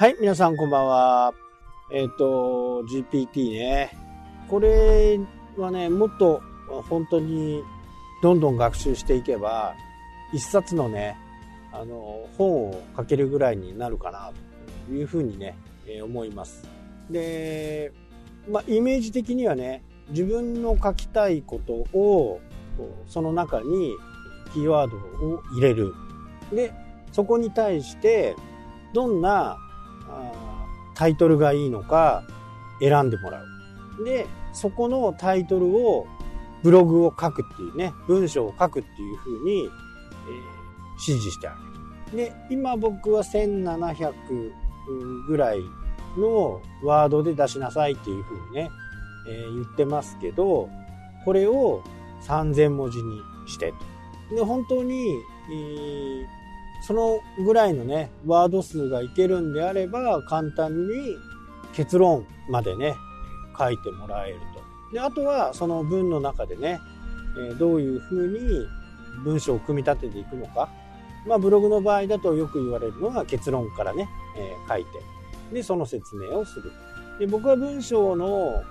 はい、皆さんこんばんは。えっ、ー、と、GPT ね。これはね、もっと本当にどんどん学習していけば、一冊のね、あの、本を書けるぐらいになるかなというふうにね、えー、思います。で、まあ、イメージ的にはね、自分の書きたいことを、その中にキーワードを入れる。で、そこに対して、どんなタイトルがいいのか選んでもらう。で、そこのタイトルをブログを書くっていうね、文章を書くっていうふうに、えー、指示してあげる。で、今僕は1700ぐらいのワードで出しなさいっていうふうにね、えー、言ってますけど、これを3000文字にしてと。で、本当に、えー、そのぐらいのね、ワード数がいけるんであれば、簡単に結論までね、書いてもらえると。で、あとはその文の中でね、えどういうふうに文章を組み立てていくのか。まあ、ブログの場合だとよく言われるのが結論からね、え書いて、で、その説明をする。で、僕は文章の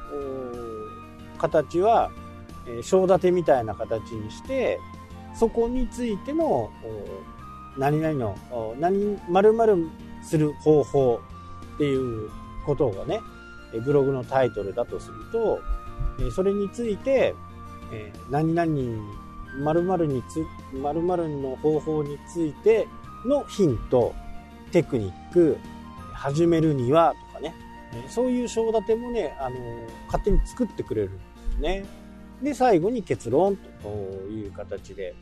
形は、え章立てみたいな形にして、そこについての何々の何〇〇する方法っていうことがねブログのタイトルだとするとそれについて何々〇〇につ〇〇の方法についてのヒントテクニック始めるにはとかねそういう章立てもねあの勝手に作ってくれるんですね。で最後に結論という形で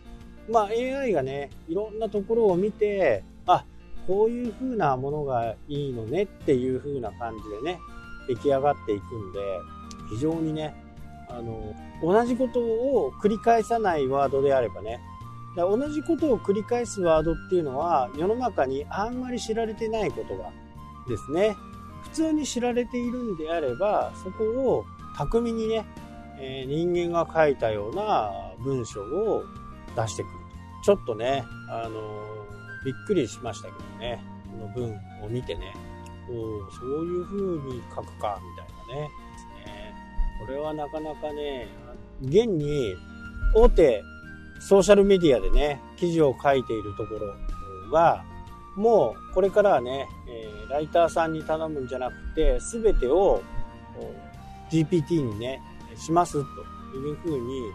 まあ AI がね、いろんなところを見て、あ、こういう風なものがいいのねっていう風な感じでね、出来上がっていくんで、非常にね、あの、同じことを繰り返さないワードであればね、同じことを繰り返すワードっていうのは世の中にあんまり知られてない言葉ですね。普通に知られているんであれば、そこを巧みにね、え、人間が書いたような文章を出してくるちょっとね、あのびっくりしましたけどね、この文を見てね、おそういう風に書くか、みたいなね。ね。これはなかなかね、現に大手ソーシャルメディアでね、記事を書いているところが、もうこれからはね、え、ライターさんに頼むんじゃなくて、すべてを GPT にね、しますというふうに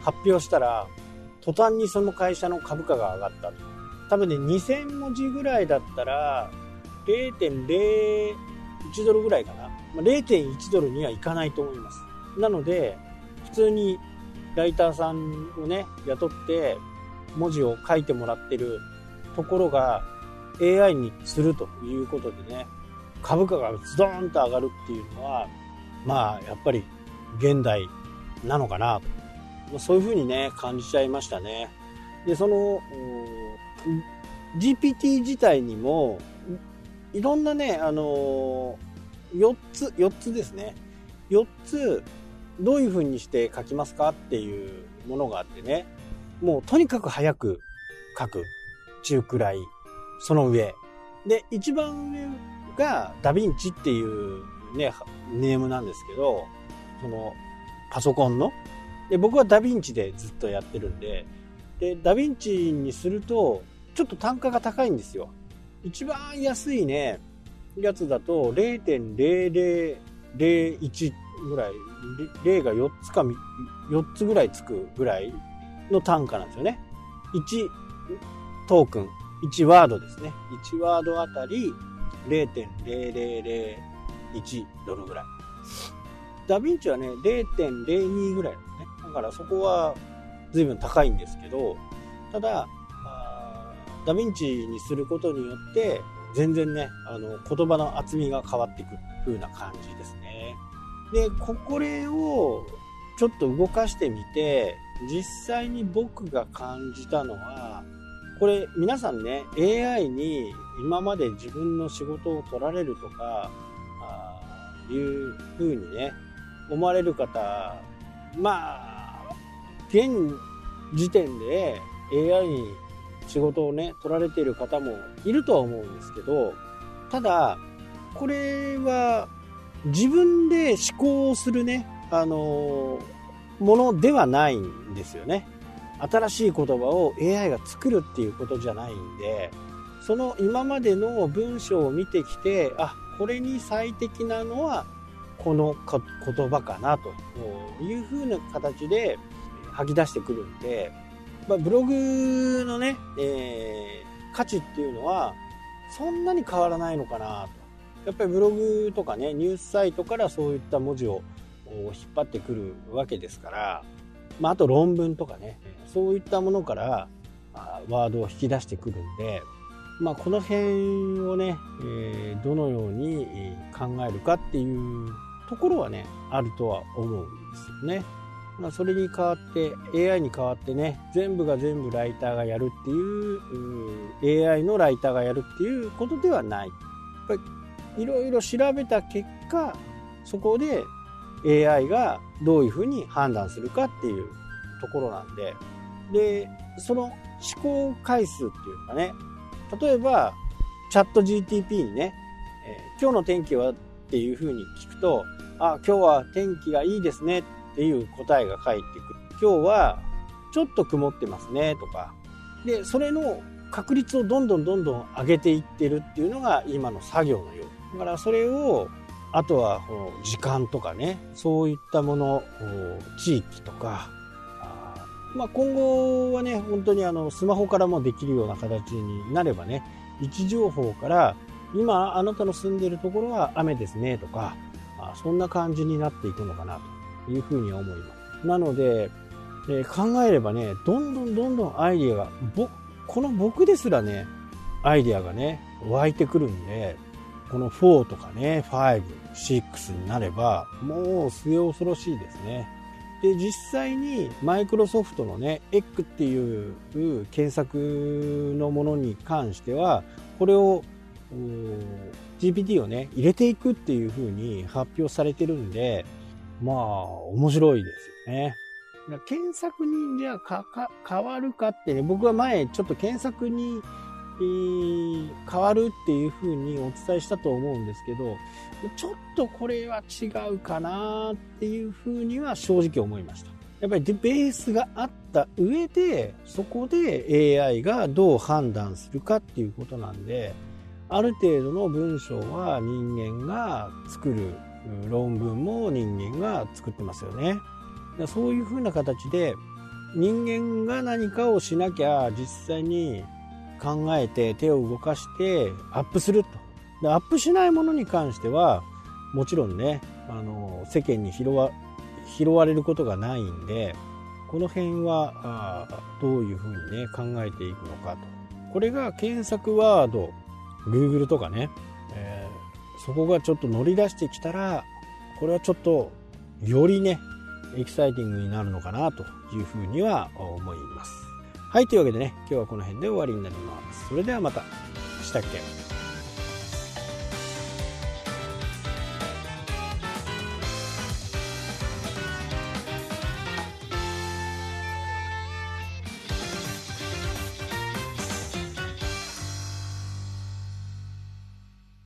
発表したら、途端にその会社の株価が上がったと。多分ね、2000文字ぐらいだったら、0.01ドルぐらいかな。ま0.1ドルにはいかないと思います。なので、普通にライターさんをね、雇って文字を書いてもらってるところが AI にするということでね、株価がズドーンと上がるっていうのは、まあ、やっぱり現代なのかなとそういうふうにね、感じちゃいましたね。で、その、GPT 自体にも、いろんなね、あのー、4つ、4つですね。4つ、どういうふうにして書きますかっていうものがあってね。もうとにかく早く書く。中くらい。その上。で、一番上がダヴィンチっていうね、ネームなんですけど、その、パソコンので僕はダヴィンチでずっとやってるんででダヴィンチにするとちょっと単価が高いんですよ。一番安いねやつだと0.0001ぐらい0が4つか4つぐらいつくぐらいの単価なんですよね。1トークン。1ワードですね。1ワードあたり0.0001ドルぐらい。ダヴィンチはね0.02ぐらい。だからそこは随分高いんですけど、ただ、ダヴィンチにすることによって、全然ね、あの、言葉の厚みが変わっていく風な感じですね。で、これをちょっと動かしてみて、実際に僕が感じたのは、これ皆さんね、AI に今まで自分の仕事を取られるとか、あいう風にね、思われる方、まあ、現時点で AI に仕事をね、取られている方もいるとは思うんですけど、ただ、これは自分で思考をするね、あのものではないんですよね。新しい言葉を AI が作るっていうことじゃないんで、その今までの文章を見てきて、あ、これに最適なのはこの言葉かなというふうな形で吐き出してくるんで、まあ、ブログのね、えー、価値っていうのはそんなに変わらないのかなと。やっぱりブログとかね、ニュースサイトからそういった文字を引っ張ってくるわけですから、まあ、あと論文とかね、そういったものからワードを引き出してくるんで、まあ、この辺をね、えー、どのように考えるかっていうところはね、あるとは思うんですよね。まあ、それに代わって AI に代わってね全部が全部ライターがやるっていう AI のライターがやるっていうことではない。いろいろ調べた結果そこで AI がどういうふうに判断するかっていうところなんで。でその思考回数っていうかね例えばチャット GTP にね、えー、今日の天気はっていうふうに聞くとあ今日は天気がいいですねってていう答えが返ってくる。今日はちょっと曇ってますねとか。で、それの確率をどんどんどんどん上げていってるっていうのが今の作業のよう。だからそれを、あとはこの時間とかね、そういったもの、地域とか、まあ、今後はね、本当にあのスマホからもできるような形になればね、位置情報から今あなたの住んでるところは雨ですねとか、そんな感じになっていくのかなと。いうふうに思います。なので、えー、考えればね、どんどんどんどんアイディアが、この僕ですらね、アイディアがね、湧いてくるんで、この4とかね、5、6になれば、もう末恐ろしいですね。で、実際にマイクロソフトのね、エックっていう検索のものに関しては、これを GPT をね、入れていくっていう風に発表されてるんで、まあ、面白いですよね。検索にじゃあかか変わるかってね、僕は前ちょっと検索に、えー、変わるっていう風にお伝えしたと思うんですけど、ちょっとこれは違うかなっていう風には正直思いました。やっぱりベースがあった上で、そこで AI がどう判断するかっていうことなんで、ある程度の文章は人間が作る論文も人間が作ってますよね。そういうふうな形で人間が何かをしなきゃ実際に考えて手を動かしてアップすると。でアップしないものに関してはもちろんねあの世間に拾わ拾われることがないんでこの辺はあどういうふうにね考えていくのかと。これが検索ワード Google とかね、そこがちょっと乗り出してきたらこれはちょっとよりねエキサイティングになるのかなというふうには思います。はいというわけでね今日はこの辺で終わりになります。それではまた。したっけ。